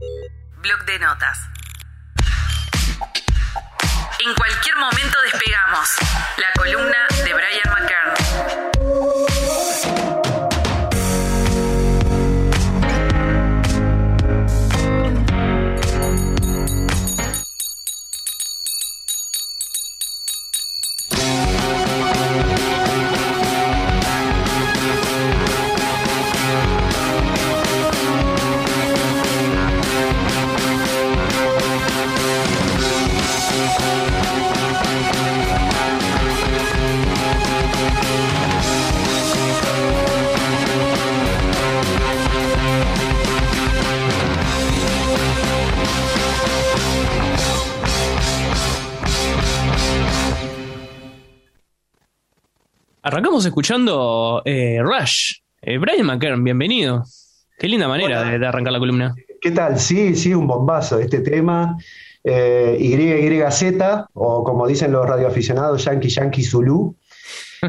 Blog de notas. En cualquier momento despegamos. La columna de Brian McKern. Arrancamos escuchando eh, Rush. Eh, Brian McKern, bienvenido. Qué linda manera de, de arrancar la columna. ¿Qué tal? Sí, sí, un bombazo este tema. Eh, YYZ, o como dicen los radioaficionados, Yankee Yankee Zulu.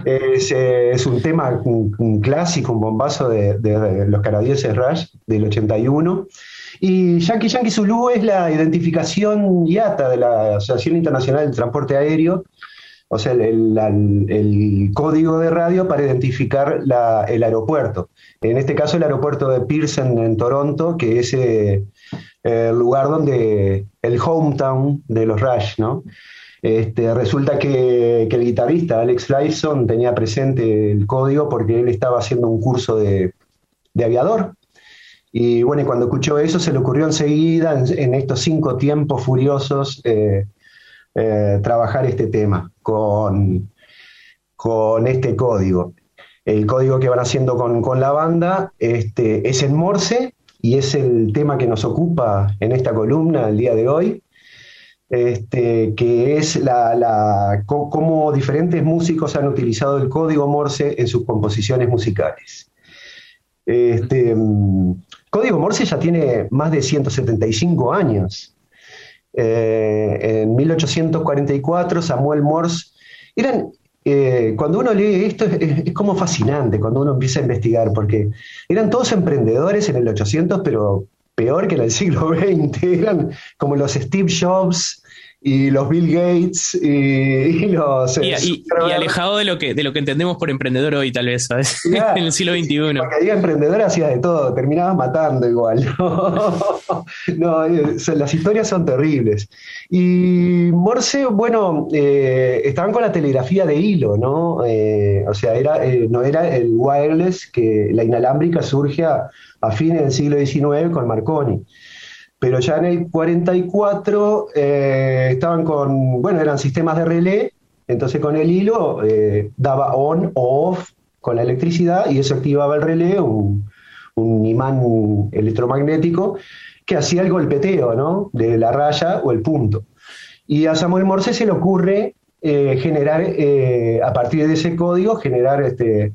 Es, eh, es un tema, un, un clásico, un bombazo de, de- de los canadienses Rush del 81. Y Yankee Yankee Zulu es la identificación IATA de la Asociación Internacional del Transporte Aéreo, o sea, el, código de radio para identificar el aeropuerto. En este caso, el aeropuerto de Pearson en Toronto, que es eh, el lugar donde el hometown de los Rush, ¿no? Este, resulta que, el guitarrista Alex Lifeson tenía presente el código porque él estaba haciendo un curso de, aviador. Y bueno, y cuando escuchó eso se le ocurrió enseguida, en, en estos cinco tiempos furiosos, eh, eh, trabajar este tema con, con este código. El código que van haciendo con, con la banda este, es en Morse y es el tema que nos ocupa en esta columna el día de hoy, este, que es la, la, cómo diferentes músicos han utilizado el código Morse en sus composiciones musicales. Este, mm, código Morse ya tiene más de 175 años. Eh, en 1844 Samuel Morse. Eran eh, cuando uno lee esto es, es- como fascinante cuando uno empieza a investigar porque eran todos emprendedores en el 800 pero peor que en el siglo XX eran como los Steve Jobs y los Bill Gates y, y los Y, eh, y- alejado de lo que de lo que entendemos por emprendedor hoy, tal vez, ¿sabes? Claro. en el siglo XXI. Porque había emprendedor hacía de todo, terminabas matando igual. No, eh, las historias son terribles. Y Morse, bueno, eh, estaban con la telegrafía de hilo, ¿no? Eh, o sea, era, eh, no era el wireless, que la inalámbrica surge a, a fines del siglo XIX con Marconi. Pero ya en el 44 eh, estaban con, bueno, eran sistemas de relé, entonces con el hilo eh, daba on o off con la electricidad y eso activaba el relé, un, imán electromagnético que hacía el golpeteo, ¿no? De la raya o el punto. Y a Samuel Morse se le ocurre eh, generar, a partir de ese código, generar este,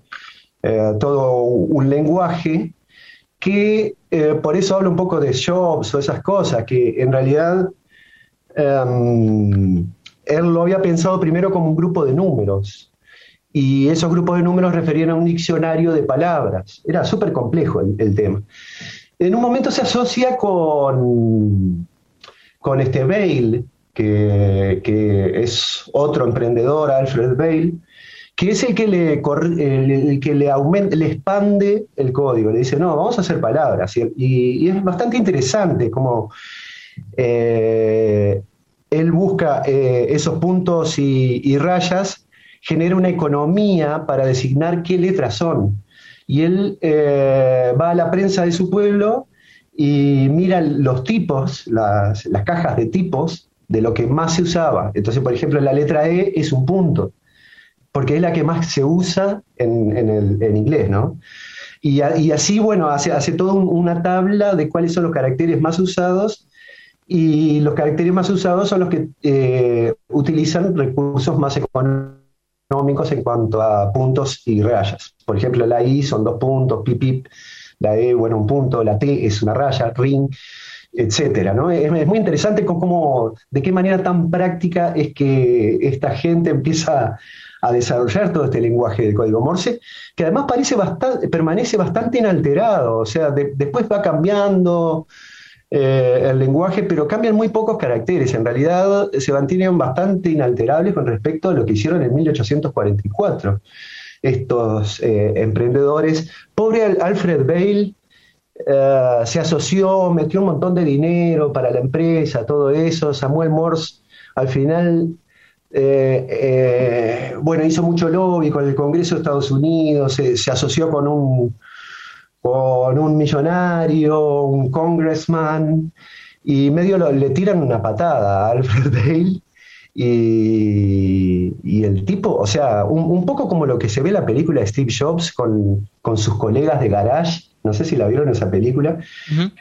todo un lenguaje que eh, por eso hablo un poco de Jobs o esas cosas, que en realidad em, él lo había pensado primero como un grupo de números. Y esos grupos de números referían a un diccionario de palabras. Era súper complejo el, tema. En un momento se asocia con, con este Bale, que, que es otro emprendedor, Alfred Bale, que es el que le, que le aumenta, le expande el código, le dice, no, vamos a hacer palabras. Y, es bastante interesante como eh, él busca eh, esos puntos y, y rayas, genera una economía para designar qué letras son. Y él eh, va a la prensa de su pueblo y mira los tipos, las, las cajas de tipos de lo que más se usaba. Entonces, por ejemplo, la letra E es un punto porque es la que más se usa en, en inglés, ¿no? Y, así, bueno, hace, hace toda un- una tabla de cuáles son los caracteres más usados y los caracteres más usados son los que eh, utilizan recursos más económicos en cuanto a puntos y rayas. Por ejemplo, la I son dos puntos, pip, pip, la E, bueno, un punto, la T es una raya, ring, etcétera. Es, muy interesante cómo, de qué manera tan práctica es que esta gente empieza a desarrollar todo este lenguaje del código Morse, que además parece bastante, permanece bastante inalterado, o sea, de- después va cambiando, eh, el lenguaje, pero cambian muy pocos caracteres. En realidad se mantienen bastante inalterables con respecto a lo que hicieron en 1844 estos eh, emprendedores. Pobre Alfred Bale eh, se asoció, metió un montón de dinero para la empresa, todo eso. Samuel Morse al final, bueno, hizo mucho lobby con el Congreso de Estados Unidos, se asoció con un con un millonario, un congressman, y medio le tiran una patada a Alfred Dale. Y, el tipo, o sea, un, poco como lo que se ve en la película de Steve Jobs con, con sus colegas de garage, no sé si la vieron esa película,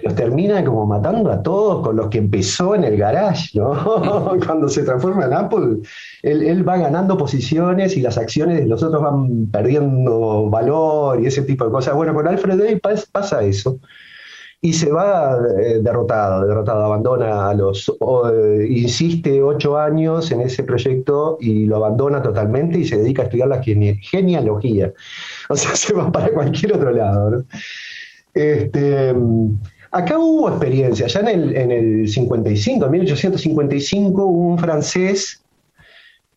los termina como matando a todos con los que empezó en el garage, ¿no? Cuando se transforma en Apple, él, va ganando posiciones y las acciones de los otros van perdiendo valor y ese tipo de cosas. Bueno, con Alfred Day pasa eso. Y se va eh, derrotado, derrotado, abandona a los, eh, insiste ocho años en ese proyecto y lo abandona totalmente y se dedica a estudiar la genealogía. O sea, se va para cualquier otro lado. ¿no? Este, acá hubo experiencia, ya en el, en el 55, en 1855, hubo un francés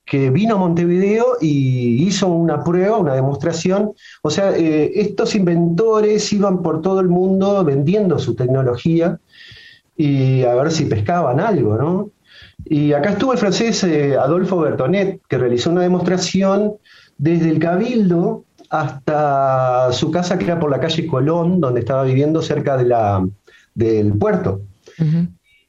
que vino a Montevideo y hizo una prueba, una demostración. O sea, eh, estos inventores iban por todo el mundo vendiendo su tecnología y a ver si pescaban algo, ¿no? Y acá estuvo el francés eh, Adolfo Bertonet, que realizó una demostración desde el Cabildo hasta su casa que era por la calle Colón, donde estaba viviendo cerca de la, del puerto.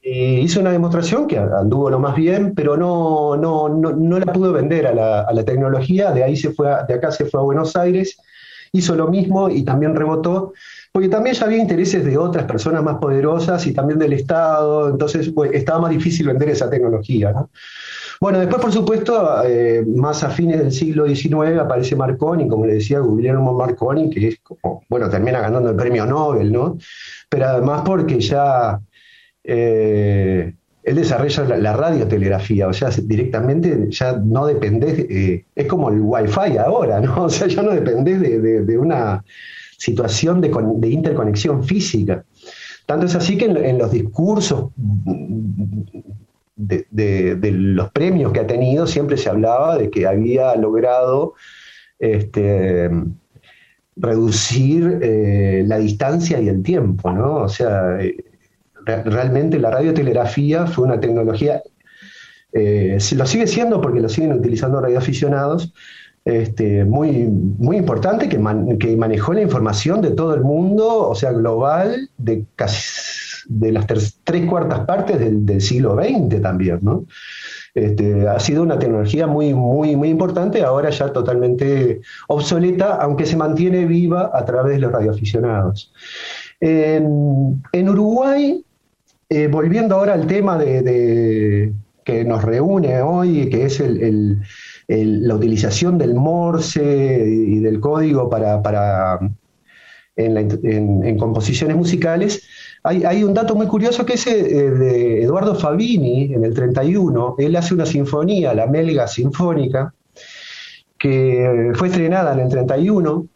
Hizo una demostración que anduvo lo más bien, pero no, no, no, la pudo vender a la, a la, tecnología, de ahí se fue de acá se fue a Buenos Aires, hizo lo mismo y también rebotó, porque también ya había intereses de otras personas más poderosas y también del Estado, entonces estaba más difícil vender esa tecnología. ¿no? Bueno, después, por supuesto, eh, más a fines del siglo XIX aparece Marconi, como le decía Guillermo Marconi, que es como, bueno, termina ganando el premio Nobel, ¿no? Pero además porque ya eh, él desarrolla la, radiotelegrafía, o sea, directamente ya no dependés, eh, es como el wifi ahora, ¿no? O sea, ya no dependés de, una situación de, interconexión física. Tanto es así que en los discursos de, los premios que ha tenido, siempre se hablaba de que había logrado este, reducir eh, la distancia y el tiempo, ¿no? O sea, eh, realmente la radiotelegrafía fue una tecnología, eh, lo sigue siendo porque lo siguen utilizando radioaficionados, este, muy, muy importante que, que manejó la información de todo el mundo, o sea, global, de casi de las tres, cuartas partes del, siglo XX también, ¿no? Este, ha sido una tecnología muy, muy, muy importante, ahora ya totalmente obsoleta, aunque se mantiene viva a través de los radioaficionados. En, Uruguay, eh, volviendo ahora al tema de, que nos reúne hoy, que es la utilización del Morse y del código para, en composiciones musicales, hay, un dato muy curioso que es eh, de Eduardo Fabini en el 31. Él hace una sinfonía, la Melga Sinfónica, que fue estrenada en el 31.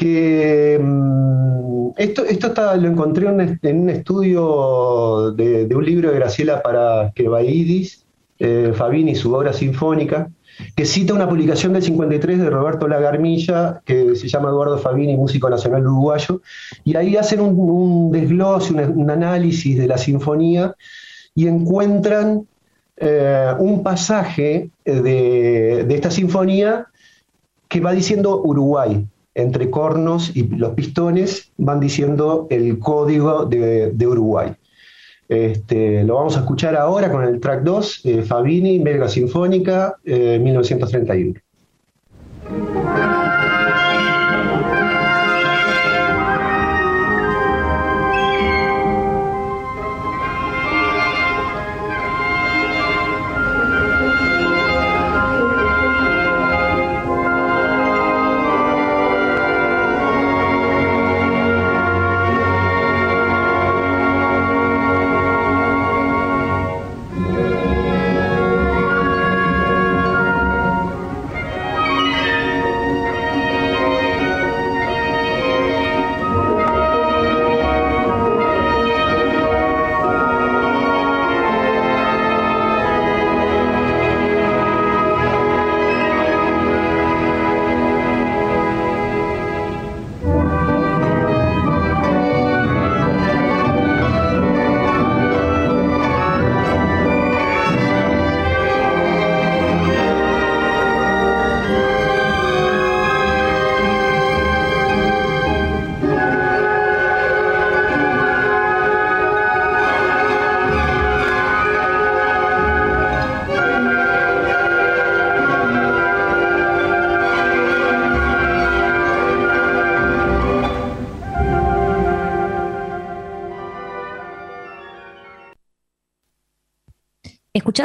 Que mm, esto, esto lo encontré en, un estudio de, un libro de Graciela para Quebaidis, eh, Fabini, su obra sinfónica que cita una publicación del 53 de Roberto Lagarmilla, que se llama Eduardo Fabini, músico nacional uruguayo, y ahí hacen un, desglose, un, análisis de la sinfonía y encuentran eh, un pasaje de, esta sinfonía que va diciendo Uruguay, entre cornos y los pistones van diciendo el código de Uruguay. Este, lo vamos a escuchar ahora con el track 2, eh, Fabini, Belga Sinfónica, 1931.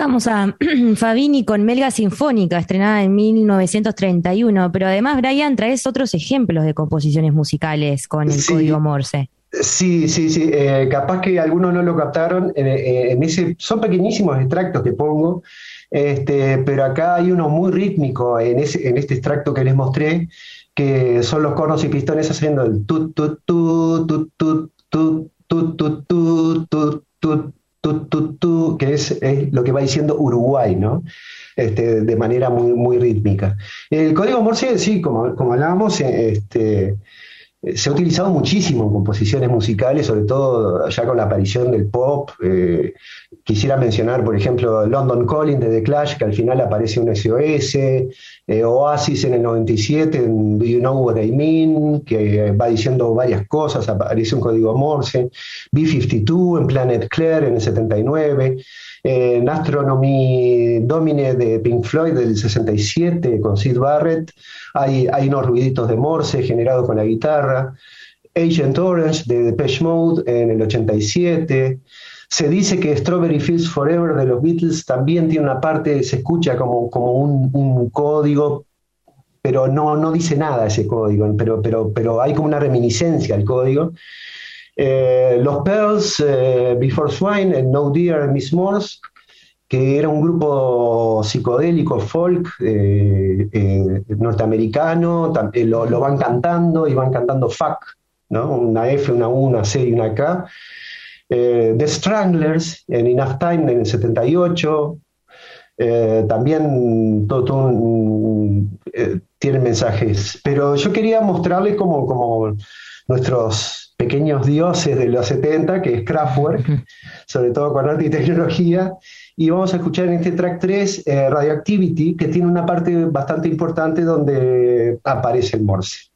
Escuchábamos a Fabini con Melga Sinfónica, estrenada en 1931, pero además, Brian, traes otros ejemplos de composiciones musicales con el código Morse. Sí, sí, sí. Eh, capaz que algunos no lo captaron. Eh, en ese, son pequeñísimos extractos que pongo, este, pero acá hay uno muy rítmico en, ese, en este extracto que les mostré, que son los cornos y pistones haciendo el tut, tut, tut, tut, tut, tut, tut, tut, tut, tut, tut que es, lo que va diciendo Uruguay, ¿no? Este, de manera muy, muy rítmica. El código Morse, sí, como, como hablábamos, este, se ha utilizado muchísimo en composiciones musicales, sobre todo ya con la aparición del pop. Eh, quisiera mencionar, por ejemplo, London Calling de The Clash, que al final aparece un SOS, eh, Oasis en el 97, Do You Know What I Mean, que va diciendo varias cosas, aparece un código Morse, B-52 en Planet Claire en el 79, en Astronomy Domine de Pink Floyd del 67 con Sid Barrett, hay, unos ruiditos de Morse generados con la guitarra, Agent Orange de Depeche Mode en el 87, se dice que Strawberry Fields Forever de los Beatles también tiene una parte, se escucha como, como un, código, pero no, no dice nada ese código, pero, pero, pero hay como una reminiscencia al código. Eh, los Pearls, eh, Before Swine, No Dear, Miss Morse, que era un grupo psicodélico, folk, eh, norteamericano, lo, van cantando y van cantando fuck, ¿no? una F, una U, una C y una K. The Stranglers en Enough Time en el 78, también todo, tienen mensajes, pero yo quería mostrarles como, como nuestros pequeños dioses de los 70, que es Kraftwerk, sobre todo con arte y tecnología. Y vamos a escuchar en este track 3 eh, Radioactivity, que tiene una parte bastante importante donde aparece el Morse.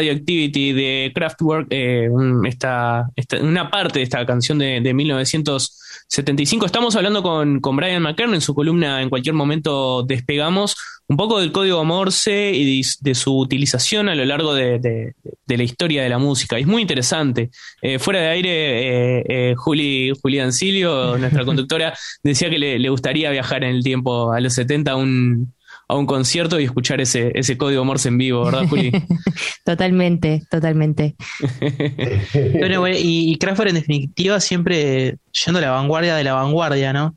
Radioactivity de Kraftwerk, eh, una parte de esta canción de, 1975. Estamos hablando con, con, Brian McKern en su columna En cualquier momento despegamos, un poco del código Morse y de, su utilización a lo largo de, la historia de la música. Es muy interesante. Eh, fuera de aire, eh, eh, Juli, Julián Silio, nuestra conductora, decía que le, le, gustaría viajar en el tiempo a los 70 un a un concierto y escuchar ese, ese código Morse en vivo, ¿verdad, Juli? totalmente, totalmente. bueno, y, y Kraftwerk en definitiva siempre yendo a la vanguardia de la vanguardia, ¿no?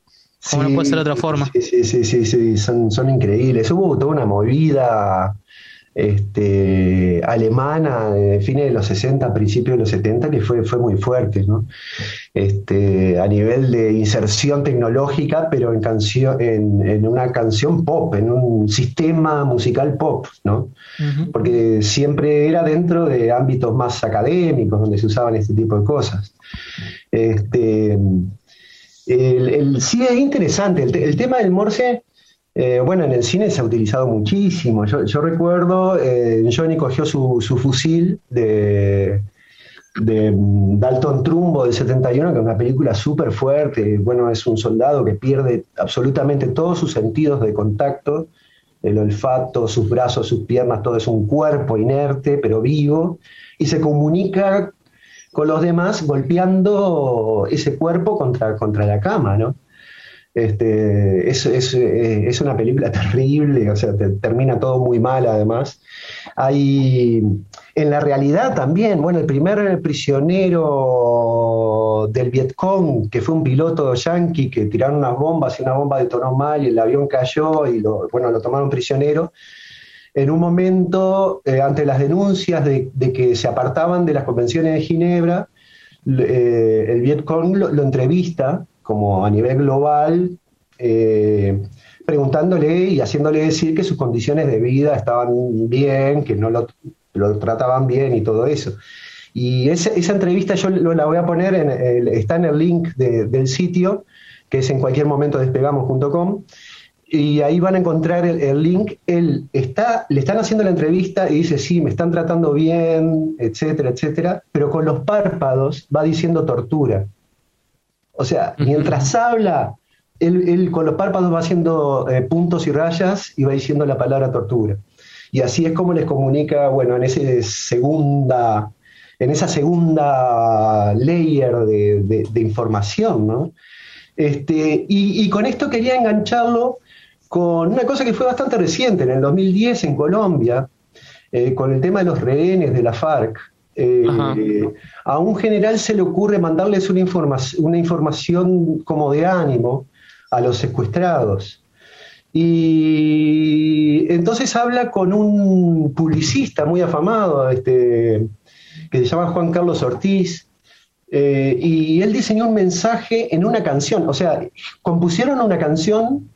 Como no puede ser de otra forma. Sí, sí, sí, sí, son, son increíbles. Hubo toda una movida este, alemana de fines de los 60, principios de los 70, que fue, fue muy fuerte, ¿no? Este, a nivel de inserción tecnológica, pero en, canción, en, una canción pop, en un sistema musical pop, ¿no? Porque siempre era dentro de ámbitos más académicos, donde se usaban este tipo de cosas. Este, el, sí es interesante, el tema del Morse eh, bueno, en el cine se ha utilizado muchísimo. Yo, recuerdo, eh, Johnny cogió su, fusil de, Dalton Trumbo del 71, que es una película súper fuerte. Bueno, es un soldado que pierde absolutamente todos sus sentidos de contacto, el olfato, sus brazos, sus piernas, todo es un cuerpo inerte, pero vivo, y se comunica con los demás golpeando ese cuerpo contra, contra la cama, ¿no? Este, es, eh, es, una película terrible, o sea, termina todo muy mal además. Hay, en la realidad también, bueno, el primer prisionero del Vietcong, que fue un piloto yankee que tiraron unas bombas y una bomba detonó mal y el avión cayó y lo, bueno, lo tomaron prisionero. En un momento, eh, ante las denuncias de, que se apartaban de las convenciones de Ginebra, eh, el Vietcong lo entrevista como a nivel global, eh, preguntándole y haciéndole decir que sus condiciones de vida estaban bien, que no lo, trataban bien y todo eso. Y esa, entrevista yo la voy a poner, en está en el link del sitio, que es en cualquier momento despegamos.com, y ahí van a encontrar el, link. Él está, le están haciendo la entrevista y dice, sí, me están tratando bien, etcétera, etcétera, pero con los párpados va diciendo tortura. O sea, mientras habla, él, con los párpados va haciendo eh, puntos y rayas y va diciendo la palabra tortura. Y así es como les comunica, bueno, en ese segunda, en esa segunda layer de, información, ¿no? Este, y, con esto quería engancharlo con una cosa que fue bastante reciente, en el 2010 en Colombia, eh, con el tema de los rehenes de la FARC. Eh, a un general se le ocurre mandarles una, una información como de ánimo a los secuestrados. Y entonces habla con un publicista muy afamado, este, que se llama Juan Carlos Ortiz, eh, y él diseñó un mensaje en una canción, o sea, compusieron una canción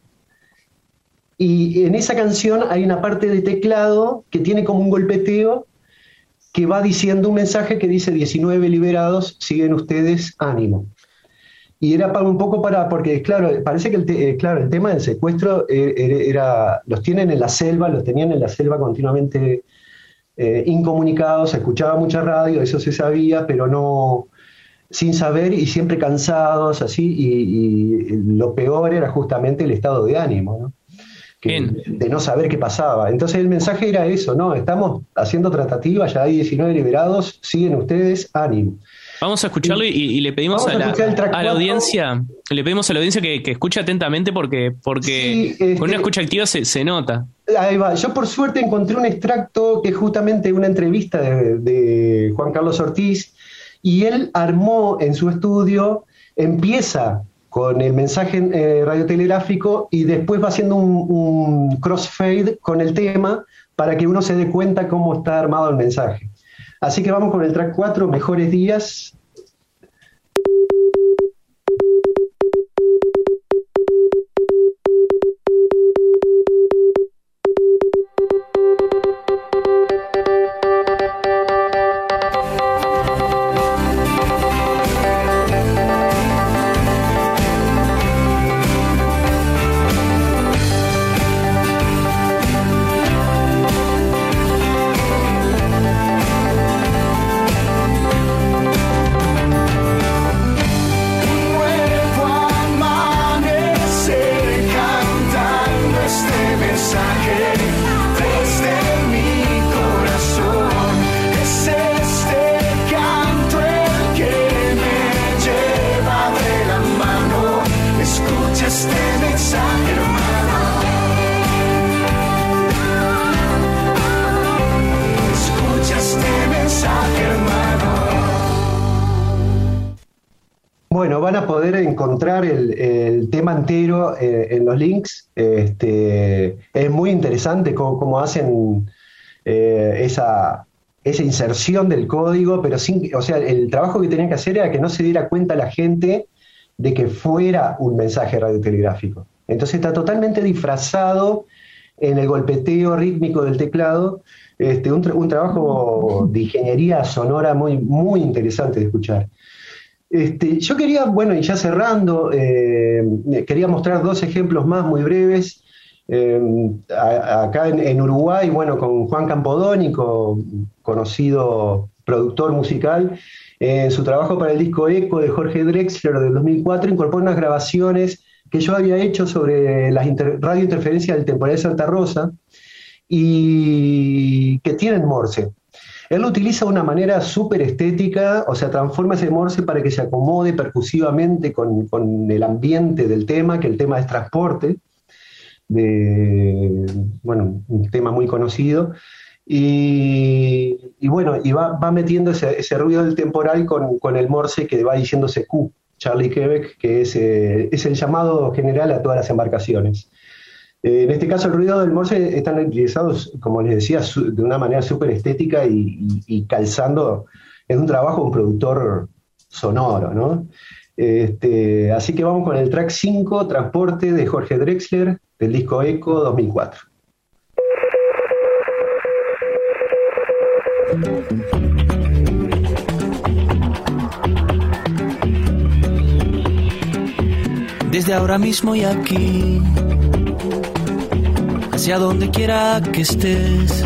y en esa canción hay una parte de teclado que tiene como un golpeteo que va diciendo un mensaje que dice 19 liberados, siguen ustedes, ánimo. Y era para un poco para, porque claro, parece que el, eh, claro, el tema del secuestro eh, era, los tienen en la selva, los tenían en la selva continuamente eh, incomunicados, se escuchaba mucha radio, eso se sabía, pero no, sin saber y siempre cansados, así, y, y lo peor era justamente el estado de ánimo, ¿no? De no saber qué pasaba. Entonces el mensaje era eso, ¿no? Estamos haciendo tratativas, ya hay 19 liberados, siguen ustedes, ánimo. Vamos a escucharlo y, le pedimos a, la, audiencia, le pedimos a la audiencia que, escuche atentamente porque, porque con una este, escucha activa se, nota. Ahí va. Yo por suerte encontré un extracto que es justamente una entrevista de, de Juan Carlos Ortiz y él armó en su estudio, empieza con el mensaje eh, radiotelegráfico y después va haciendo un, crossfade con el tema para que uno se dé cuenta cómo está armado el mensaje. Así que vamos con el track 4, Mejores Días, encontrar el, tema entero eh, en los links. Este, es muy interesante cómo, hacen eh, esa, inserción del código, pero sin, o sea, el trabajo que tenían que hacer era que no se diera cuenta la gente de que fuera un mensaje radiotelegráfico. Entonces está totalmente disfrazado en el golpeteo rítmico del teclado, este, un, trabajo de ingeniería sonora muy interesante de escuchar. Este, yo quería, bueno, y ya cerrando, eh, quería mostrar dos ejemplos más muy breves. Eh, acá en, Uruguay, bueno, con Juan Campodónico, conocido productor musical, en su trabajo para el disco Eco de Jorge Drexler del 2004, incorporó unas grabaciones que yo había hecho sobre las radiointerferencias del temporal de Santa Rosa y que tienen Morse. Él lo utiliza de una manera súper estética, o sea, transforma ese Morse para que se acomode percusivamente con, con, el ambiente del tema, que el tema es transporte, de, bueno, un tema muy conocido. Y, bueno, y va, va metiendo ese, ese, ruido del temporal con, con, el Morse que va diciéndose Q, Charlie Quebec, que es, eh, es el llamado general a todas las embarcaciones. Eh, en este caso, el ruido del Morse están utilizados, como les decía, de una manera súper estética y, calzando. Es un trabajo un productor sonoro, ¿no? Este, así que vamos con el track 5, Transporte, de Jorge Drexler, del disco Eco 2004. Desde ahora mismo y aquí hacia donde quiera que estés.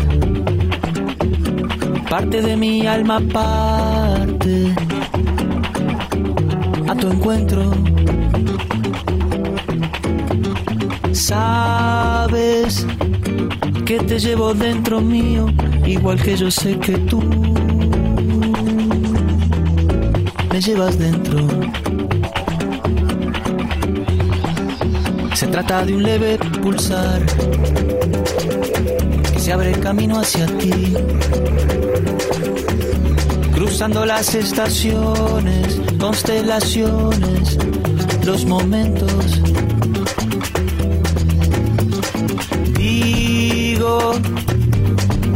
Parte de mi alma parte a tu encuentro. Sabes que te llevo dentro mío, igual que yo sé que tú me llevas dentro. Se trata de un leve pulsar que se abre camino hacia ti. Cruzando las estaciones, constelaciones, los momentos. Digo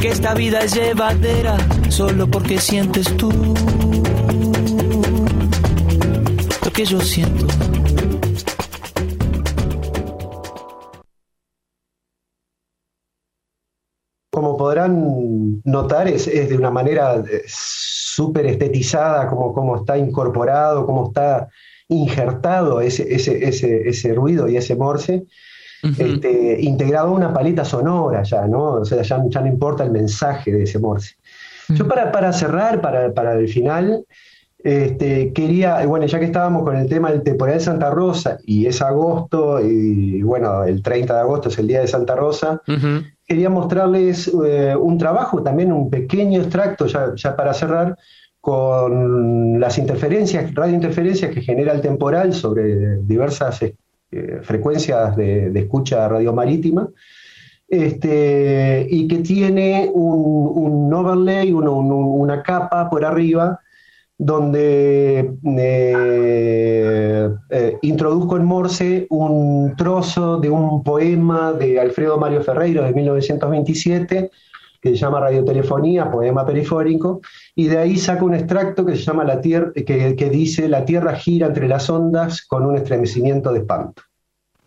que esta vida es llevadera solo porque sientes tú lo que yo siento. Notar, es, de una manera eh, súper estetizada, como, como está incorporado, como está injertado ese, ese, ese, ese ruido y ese morse, este, integrado a una paleta sonora ya, ¿no? O sea, ya, no importa el mensaje de ese morse. Yo para, para cerrar, para, para el final, este, quería, bueno, ya que estábamos con el tema del temporal de Santa Rosa y es agosto, y bueno, el 30 de agosto es el día de Santa Rosa, quería mostrarles eh, un trabajo, también un pequeño extracto, ya, para cerrar, con las interferencias, radiointerferencias que genera el temporal sobre diversas eh, frecuencias de, escucha radiomarítima, este, y que tiene un, overlay, una capa por arriba, donde eh, eh, introduzco en Morse un trozo de un poema de Alfredo Mario Ferreiro de 1927 que se llama Radiotelefonía, poema perifórico, y de ahí saco un extracto que se llama la tierra, que, dice La Tierra gira entre las ondas con un estremecimiento de espanto.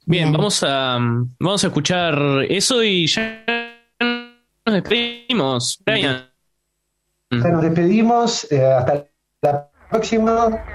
Bien, vamos a, vamos a escuchar eso y ya nos despedimos. Ya nos despedimos, eh, hasta la próxima